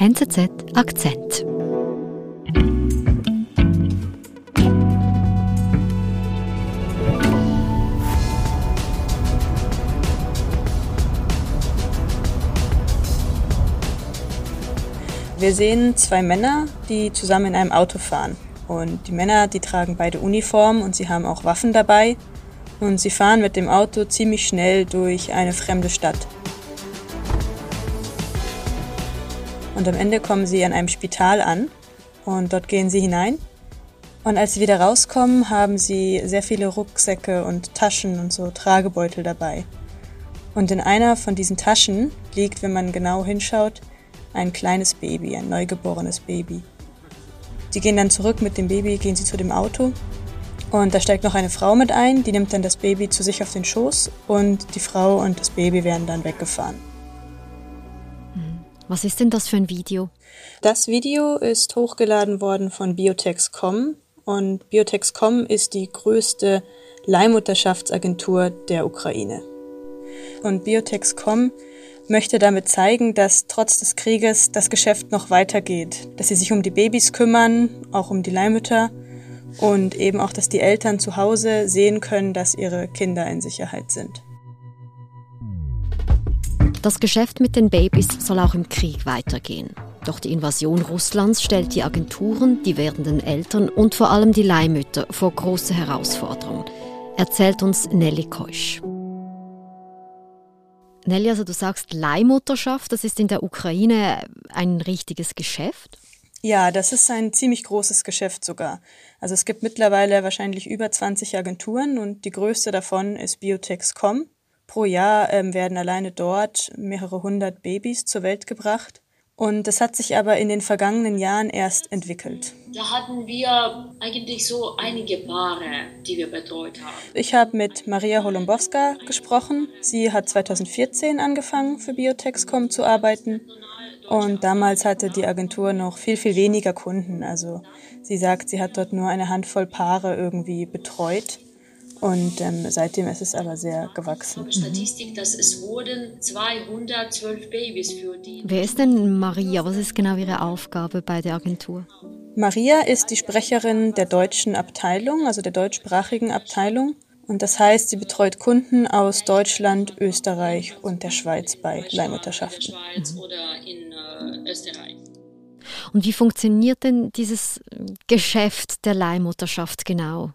NZZ Akzent. Wir sehen zwei Männer, die zusammen in einem Auto fahren. Und die Männer, die tragen beide Uniformen und sie haben auch Waffen dabei. Und sie fahren mit dem Auto ziemlich schnell durch eine fremde Stadt. Und am Ende kommen sie an einem Spital an und dort gehen sie hinein. Und als sie wieder rauskommen, haben sie sehr viele Rucksäcke und Taschen und so Tragebeutel dabei. Und in einer von diesen Taschen liegt, wenn man genau hinschaut, ein kleines Baby, ein neugeborenes Baby. Sie gehen dann zurück mit dem Baby, gehen sie zu dem Auto und da steigt noch eine Frau mit ein, die nimmt dann das Baby zu sich auf den Schoß und die Frau und das Baby werden dann weggefahren. Was ist denn das für ein Video? Das Video ist hochgeladen worden von Biotex.com und Biotex.com ist die größte Leihmutterschaftsagentur der Ukraine. Und Biotex.com möchte damit zeigen, dass trotz des Krieges das Geschäft noch weitergeht, dass sie sich um die Babys kümmern, auch um die Leihmütter und eben auch, dass die Eltern zu Hause sehen können, dass ihre Kinder in Sicherheit sind. Das Geschäft mit den Babys soll auch im Krieg weitergehen. Doch die Invasion Russlands stellt die Agenturen, die werdenden Eltern und vor allem die Leihmütter vor große Herausforderungen, erzählt uns Nelly Keusch. Nelly, also du sagst Leihmutterschaft, das ist in der Ukraine ein richtiges Geschäft? Ja, das ist ein ziemlich großes Geschäft sogar. Also es gibt mittlerweile wahrscheinlich über 20 Agenturen und die größte davon ist Biotex.com. Pro Jahr ähm, werden alleine dort mehrere hundert Babys zur Welt gebracht. Und das hat sich aber in den vergangenen Jahren erst entwickelt. Da hatten wir eigentlich so einige Paare, die wir betreut haben. Ich habe mit Maria Holombowska gesprochen. Sie hat 2014 angefangen für Biotexcom zu arbeiten. Und damals hatte die Agentur noch viel, viel weniger Kunden. Also sie sagt, sie hat dort nur eine Handvoll Paare irgendwie betreut. Und ähm, seitdem ist es aber sehr gewachsen. Statistik, dass es wurden 212 Babys für die. Wer ist denn Maria? Was ist genau ihre Aufgabe bei der Agentur? Maria ist die Sprecherin der deutschen Abteilung, also der deutschsprachigen Abteilung. Und das heißt, sie betreut Kunden aus Deutschland, Österreich und der Schweiz bei Leihmutterschaften. Mhm. Äh. Und wie funktioniert denn dieses Geschäft der Leihmutterschaft genau?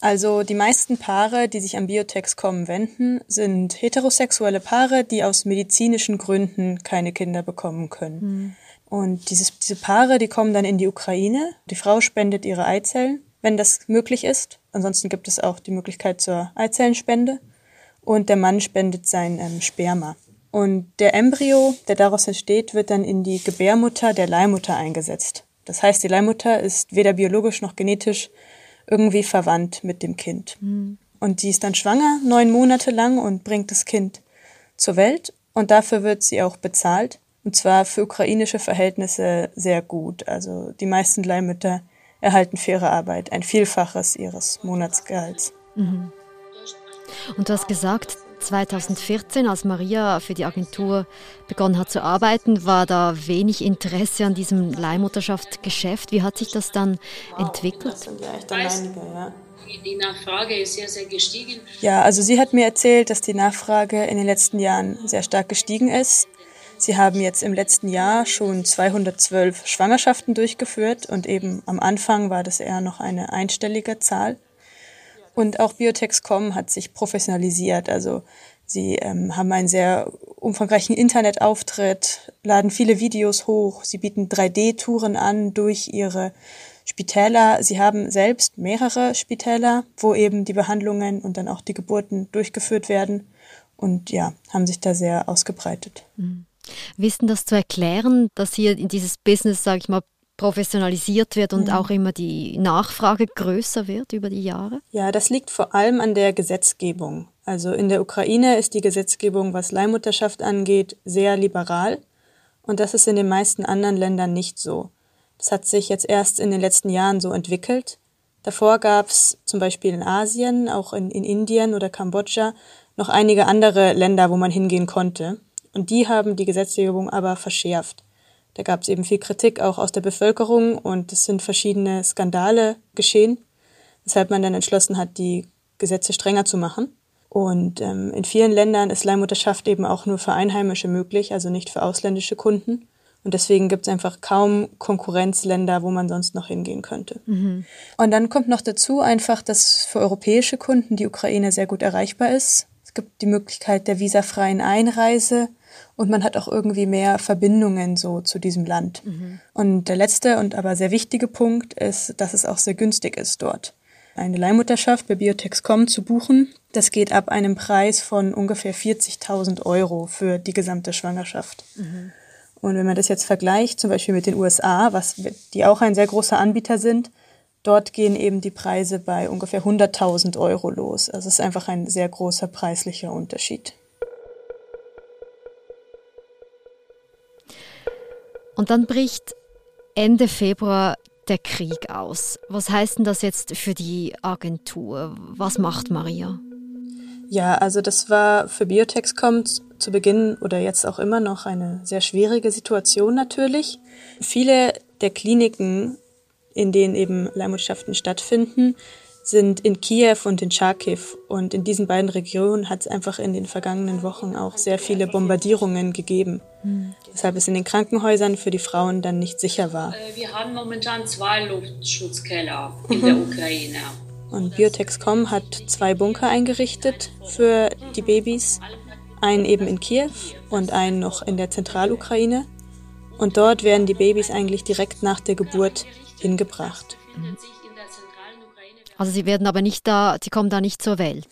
Also die meisten Paare, die sich an Biotex.com wenden, sind heterosexuelle Paare, die aus medizinischen Gründen keine Kinder bekommen können. Mhm. Und dieses, diese Paare, die kommen dann in die Ukraine. Die Frau spendet ihre Eizellen, wenn das möglich ist. Ansonsten gibt es auch die Möglichkeit zur Eizellenspende. Und der Mann spendet sein ähm, Sperma. Und der Embryo, der daraus entsteht, wird dann in die Gebärmutter der Leihmutter eingesetzt. Das heißt, die Leihmutter ist weder biologisch noch genetisch irgendwie verwandt mit dem Kind. Mhm. Und die ist dann schwanger, neun Monate lang und bringt das Kind zur Welt. Und dafür wird sie auch bezahlt. Und zwar für ukrainische Verhältnisse sehr gut. Also die meisten Leihmütter erhalten für ihre Arbeit ein Vielfaches ihres Monatsgehalts. Mhm. Und du hast gesagt, 2014, als Maria für die Agentur begonnen hat zu arbeiten, war da wenig Interesse an diesem Leihmutterschaftsgeschäft. Wie hat sich das dann entwickelt? Das sind ja echt einige, ja. Die Nachfrage ist sehr, sehr gestiegen. Ja, also sie hat mir erzählt, dass die Nachfrage in den letzten Jahren sehr stark gestiegen ist. Sie haben jetzt im letzten Jahr schon 212 Schwangerschaften durchgeführt und eben am Anfang war das eher noch eine einstellige Zahl. Und auch Biotexcom hat sich professionalisiert. Also sie ähm, haben einen sehr umfangreichen Internetauftritt, laden viele Videos hoch, sie bieten 3D-Touren an durch ihre Spitäler. Sie haben selbst mehrere Spitäler, wo eben die Behandlungen und dann auch die Geburten durchgeführt werden. Und ja, haben sich da sehr ausgebreitet. Mhm. Wissen das zu erklären, dass hier in dieses Business, sage ich mal, professionalisiert wird und mhm. auch immer die Nachfrage größer wird über die Jahre? Ja, das liegt vor allem an der Gesetzgebung. Also in der Ukraine ist die Gesetzgebung, was Leihmutterschaft angeht, sehr liberal und das ist in den meisten anderen Ländern nicht so. Das hat sich jetzt erst in den letzten Jahren so entwickelt. Davor gab es zum Beispiel in Asien, auch in, in Indien oder Kambodscha, noch einige andere Länder, wo man hingehen konnte. Und die haben die Gesetzgebung aber verschärft. Da gab es eben viel Kritik auch aus der Bevölkerung und es sind verschiedene Skandale geschehen, weshalb man dann entschlossen hat, die Gesetze strenger zu machen. Und ähm, in vielen Ländern ist Leihmutterschaft eben auch nur für Einheimische möglich, also nicht für ausländische Kunden. Und deswegen gibt es einfach kaum Konkurrenzländer, wo man sonst noch hingehen könnte. Mhm. Und dann kommt noch dazu einfach, dass für europäische Kunden die Ukraine sehr gut erreichbar ist. Es gibt die Möglichkeit der visafreien Einreise und man hat auch irgendwie mehr Verbindungen so zu diesem Land. Mhm. Und der letzte und aber sehr wichtige Punkt ist, dass es auch sehr günstig ist dort. Eine Leihmutterschaft bei Biotexcom zu buchen, das geht ab einem Preis von ungefähr 40.000 Euro für die gesamte Schwangerschaft. Mhm. Und wenn man das jetzt vergleicht, zum Beispiel mit den USA, was, die auch ein sehr großer Anbieter sind, dort gehen eben die Preise bei ungefähr 100.000 Euro los. Also es ist einfach ein sehr großer preislicher Unterschied. Und dann bricht Ende Februar der Krieg aus. Was heißt denn das jetzt für die Agentur? Was macht Maria? Ja, also das war für Biotexcom zu Beginn oder jetzt auch immer noch eine sehr schwierige Situation natürlich. Viele der Kliniken, in denen eben Leihmutterschaften stattfinden, sind in Kiew und in Charkiw. Und in diesen beiden Regionen hat es einfach in den vergangenen Wochen auch sehr viele Bombardierungen gegeben. Mhm. Weshalb es in den Krankenhäusern für die Frauen dann nicht sicher war. Äh, wir haben momentan zwei Luftschutzkeller in mhm. der Ukraine. Und Biotexcom hat zwei Bunker eingerichtet für die Babys. Einen eben in Kiew und einen noch in der Zentralukraine. Und dort werden die Babys eigentlich direkt nach der Geburt hingebracht. Also sie werden aber nicht da, sie kommen da nicht zur Welt.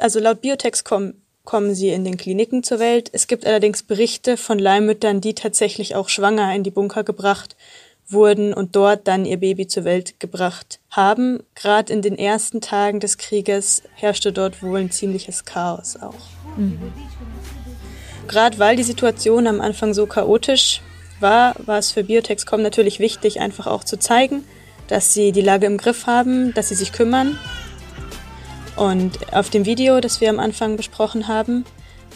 Also laut Biotex kommen, kommen sie in den Kliniken zur Welt. Es gibt allerdings Berichte von Leihmüttern, die tatsächlich auch schwanger in die Bunker gebracht wurden und dort dann ihr Baby zur Welt gebracht haben. Gerade in den ersten Tagen des Krieges herrschte dort wohl ein ziemliches Chaos auch. Mhm. Gerade weil die Situation am Anfang so chaotisch war, war es für Biotexcom natürlich wichtig, einfach auch zu zeigen, dass sie die Lage im Griff haben, dass sie sich kümmern. Und auf dem Video, das wir am Anfang besprochen haben,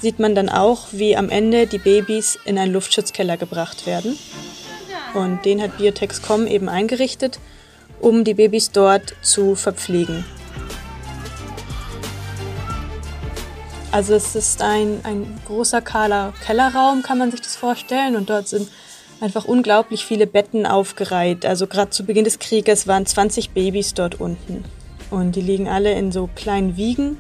sieht man dann auch, wie am Ende die Babys in einen Luftschutzkeller gebracht werden. Und den hat Biotexcom eben eingerichtet, um die Babys dort zu verpflegen. Also es ist ein, ein großer kahler Kellerraum, kann man sich das vorstellen. Und dort sind einfach unglaublich viele Betten aufgereiht. Also gerade zu Beginn des Krieges waren 20 Babys dort unten. Und die liegen alle in so kleinen Wiegen.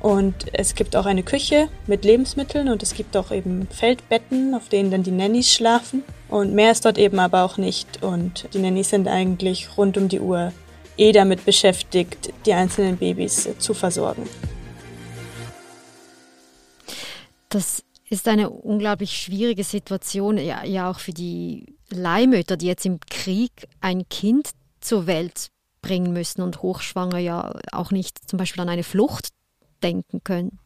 Und es gibt auch eine Küche mit Lebensmitteln und es gibt auch eben Feldbetten, auf denen dann die Nannies schlafen. Und mehr ist dort eben aber auch nicht. Und die Nannies sind eigentlich rund um die Uhr eh damit beschäftigt, die einzelnen Babys zu versorgen. Das ist eine unglaublich schwierige Situation, ja, ja auch für die Leihmütter, die jetzt im Krieg ein Kind zur Welt bringen müssen und hochschwanger ja auch nicht zum Beispiel an eine Flucht denken können.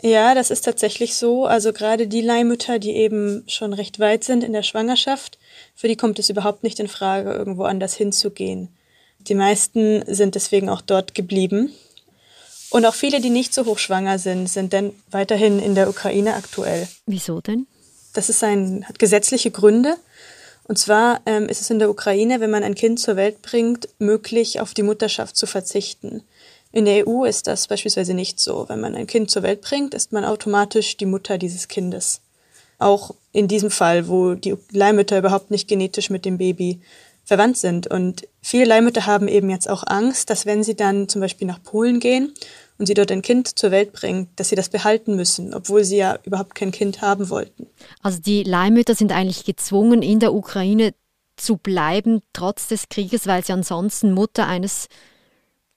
Ja, das ist tatsächlich so. Also gerade die Leihmütter, die eben schon recht weit sind in der Schwangerschaft, für die kommt es überhaupt nicht in Frage, irgendwo anders hinzugehen. Die meisten sind deswegen auch dort geblieben und auch viele, die nicht so hochschwanger sind, sind dann weiterhin in der Ukraine aktuell. Wieso denn? Das ist ein, hat gesetzliche Gründe. Und zwar ähm, ist es in der Ukraine, wenn man ein Kind zur Welt bringt, möglich, auf die Mutterschaft zu verzichten. In der EU ist das beispielsweise nicht so. Wenn man ein Kind zur Welt bringt, ist man automatisch die Mutter dieses Kindes. Auch in diesem Fall, wo die Leihmütter überhaupt nicht genetisch mit dem Baby verwandt sind. Und viele Leihmütter haben eben jetzt auch Angst, dass wenn sie dann zum Beispiel nach Polen gehen und sie dort ein Kind zur Welt bringen, dass sie das behalten müssen, obwohl sie ja überhaupt kein Kind haben wollten. Also die Leihmütter sind eigentlich gezwungen, in der Ukraine zu bleiben, trotz des Krieges, weil sie ansonsten Mutter eines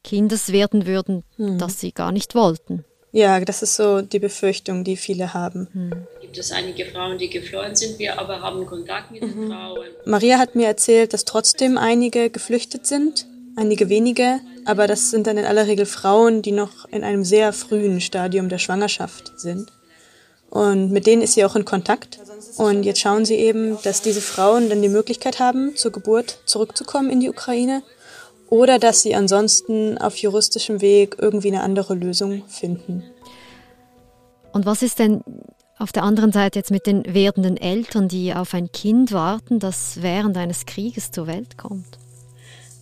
Kindes werden würden, hm. das sie gar nicht wollten. Ja, das ist so die Befürchtung, die viele haben. Hm. Gibt es einige Frauen, die geflohen sind, wir aber haben Kontakt mit mhm. den Frauen. Maria hat mir erzählt, dass trotzdem einige geflüchtet sind, einige wenige, aber das sind dann in aller Regel Frauen, die noch in einem sehr frühen Stadium der Schwangerschaft sind. Und mit denen ist sie auch in Kontakt. Und jetzt schauen sie eben, dass diese Frauen dann die Möglichkeit haben, zur Geburt zurückzukommen in die Ukraine oder dass sie ansonsten auf juristischem Weg irgendwie eine andere Lösung finden. Und was ist denn auf der anderen Seite jetzt mit den werdenden Eltern, die auf ein Kind warten, das während eines Krieges zur Welt kommt?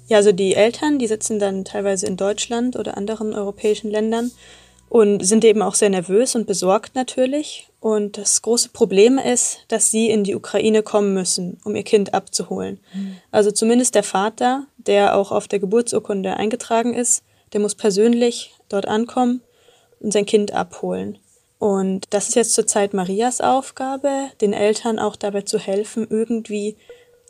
Ja, also die Eltern, die sitzen dann teilweise in Deutschland oder anderen europäischen Ländern und sind eben auch sehr nervös und besorgt natürlich. Und das große Problem ist, dass sie in die Ukraine kommen müssen, um ihr Kind abzuholen. Mhm. Also zumindest der Vater, der auch auf der Geburtsurkunde eingetragen ist, der muss persönlich dort ankommen und sein Kind abholen. Und das ist jetzt zurzeit Marias Aufgabe, den Eltern auch dabei zu helfen, irgendwie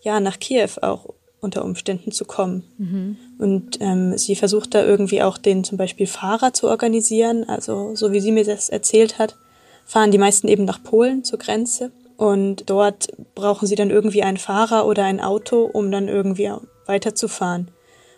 ja nach Kiew auch unter Umständen zu kommen. Mhm. Und ähm, sie versucht da irgendwie auch den zum Beispiel Fahrer zu organisieren. Also so wie sie mir das erzählt hat, fahren die meisten eben nach Polen zur Grenze. Und dort brauchen sie dann irgendwie einen Fahrer oder ein Auto, um dann irgendwie weiterzufahren.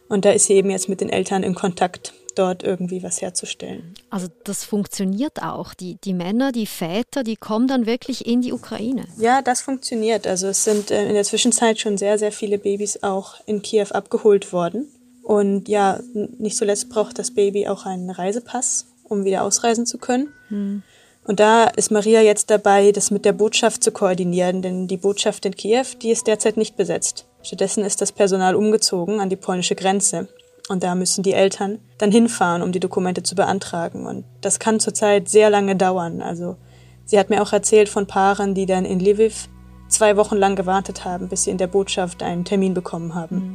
Und da ist sie eben jetzt mit den Eltern in Kontakt dort irgendwie was herzustellen. Also das funktioniert auch. Die, die Männer, die Väter, die kommen dann wirklich in die Ukraine. Ja, das funktioniert. Also es sind äh, in der Zwischenzeit schon sehr, sehr viele Babys auch in Kiew abgeholt worden. Und ja, nicht zuletzt braucht das Baby auch einen Reisepass, um wieder ausreisen zu können. Hm. Und da ist Maria jetzt dabei, das mit der Botschaft zu koordinieren, denn die Botschaft in Kiew, die ist derzeit nicht besetzt. Stattdessen ist das Personal umgezogen an die polnische Grenze. Und da müssen die Eltern dann hinfahren, um die Dokumente zu beantragen. Und das kann zurzeit sehr lange dauern. Also sie hat mir auch erzählt von Paaren, die dann in Lviv zwei Wochen lang gewartet haben, bis sie in der Botschaft einen Termin bekommen haben.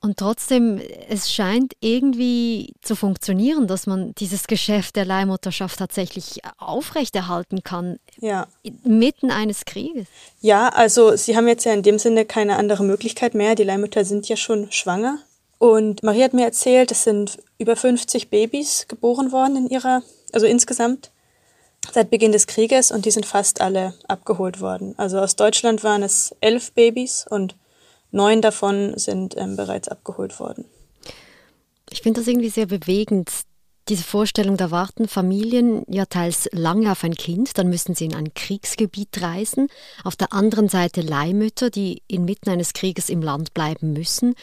Und trotzdem, es scheint irgendwie zu funktionieren, dass man dieses Geschäft der Leihmutterschaft tatsächlich aufrechterhalten kann. Ja. Mitten eines Krieges. Ja, also Sie haben jetzt ja in dem Sinne keine andere Möglichkeit mehr. Die Leihmütter sind ja schon schwanger. Und Marie hat mir erzählt, es sind über 50 Babys geboren worden in ihrer, also insgesamt seit Beginn des Krieges und die sind fast alle abgeholt worden. Also aus Deutschland waren es elf Babys und Neun davon sind ähm, bereits abgeholt worden. Ich finde das irgendwie sehr bewegend. Diese Vorstellung, da warten Familien ja teils lange auf ein Kind, dann müssen sie in ein Kriegsgebiet reisen. Auf der anderen Seite Leihmütter, die inmitten eines Krieges im Land bleiben müssen.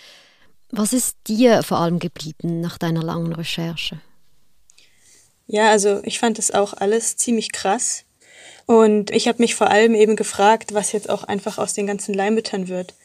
Was ist dir vor allem geblieben nach deiner langen Recherche? Ja, also ich fand das auch alles ziemlich krass. Und ich habe mich vor allem eben gefragt, was jetzt auch einfach aus den ganzen Leihmüttern wird.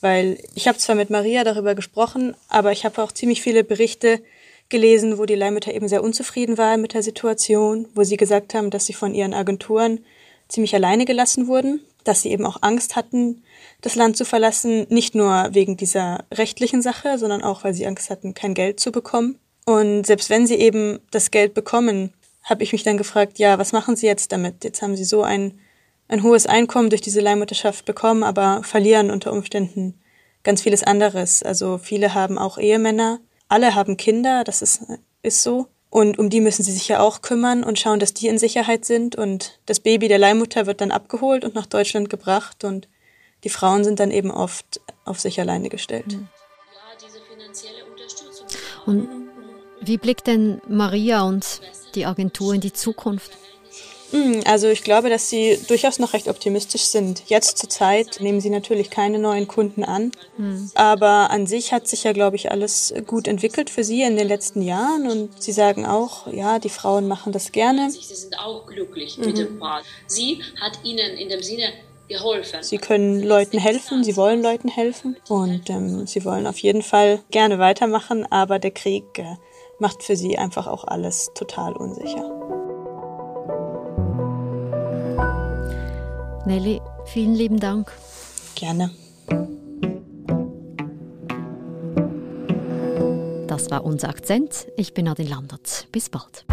Weil ich habe zwar mit Maria darüber gesprochen, aber ich habe auch ziemlich viele Berichte gelesen, wo die Leihmütter eben sehr unzufrieden waren mit der Situation, wo sie gesagt haben, dass sie von ihren Agenturen ziemlich alleine gelassen wurden, dass sie eben auch Angst hatten, das Land zu verlassen, nicht nur wegen dieser rechtlichen Sache, sondern auch, weil sie Angst hatten, kein Geld zu bekommen. Und selbst wenn sie eben das Geld bekommen, habe ich mich dann gefragt, ja, was machen sie jetzt damit? Jetzt haben sie so ein ein hohes Einkommen durch diese Leihmutterschaft bekommen, aber verlieren unter Umständen ganz vieles anderes. Also viele haben auch Ehemänner, alle haben Kinder, das ist, ist so. Und um die müssen sie sich ja auch kümmern und schauen, dass die in Sicherheit sind. Und das Baby der Leihmutter wird dann abgeholt und nach Deutschland gebracht. Und die Frauen sind dann eben oft auf sich alleine gestellt. Mhm. Und wie blickt denn Maria und die Agentur in die Zukunft? Hm, also ich glaube, dass Sie durchaus noch recht optimistisch sind. Jetzt zur Zeit nehmen Sie natürlich keine neuen Kunden an, mhm. aber an sich hat sich ja, glaube ich, alles gut entwickelt für Sie in den letzten Jahren und Sie sagen auch, ja, die Frauen machen das gerne. Sie sind auch glücklich mhm. mit dem Paar. Sie hat Ihnen in dem Sinne geholfen. Sie können Leuten helfen, Sie wollen Leuten helfen und ähm, Sie wollen auf jeden Fall gerne weitermachen, aber der Krieg äh, macht für Sie einfach auch alles total unsicher. Nelly, vielen lieben Dank. Gerne. Das war unser Akzent. Ich bin Adin Landert. Bis bald.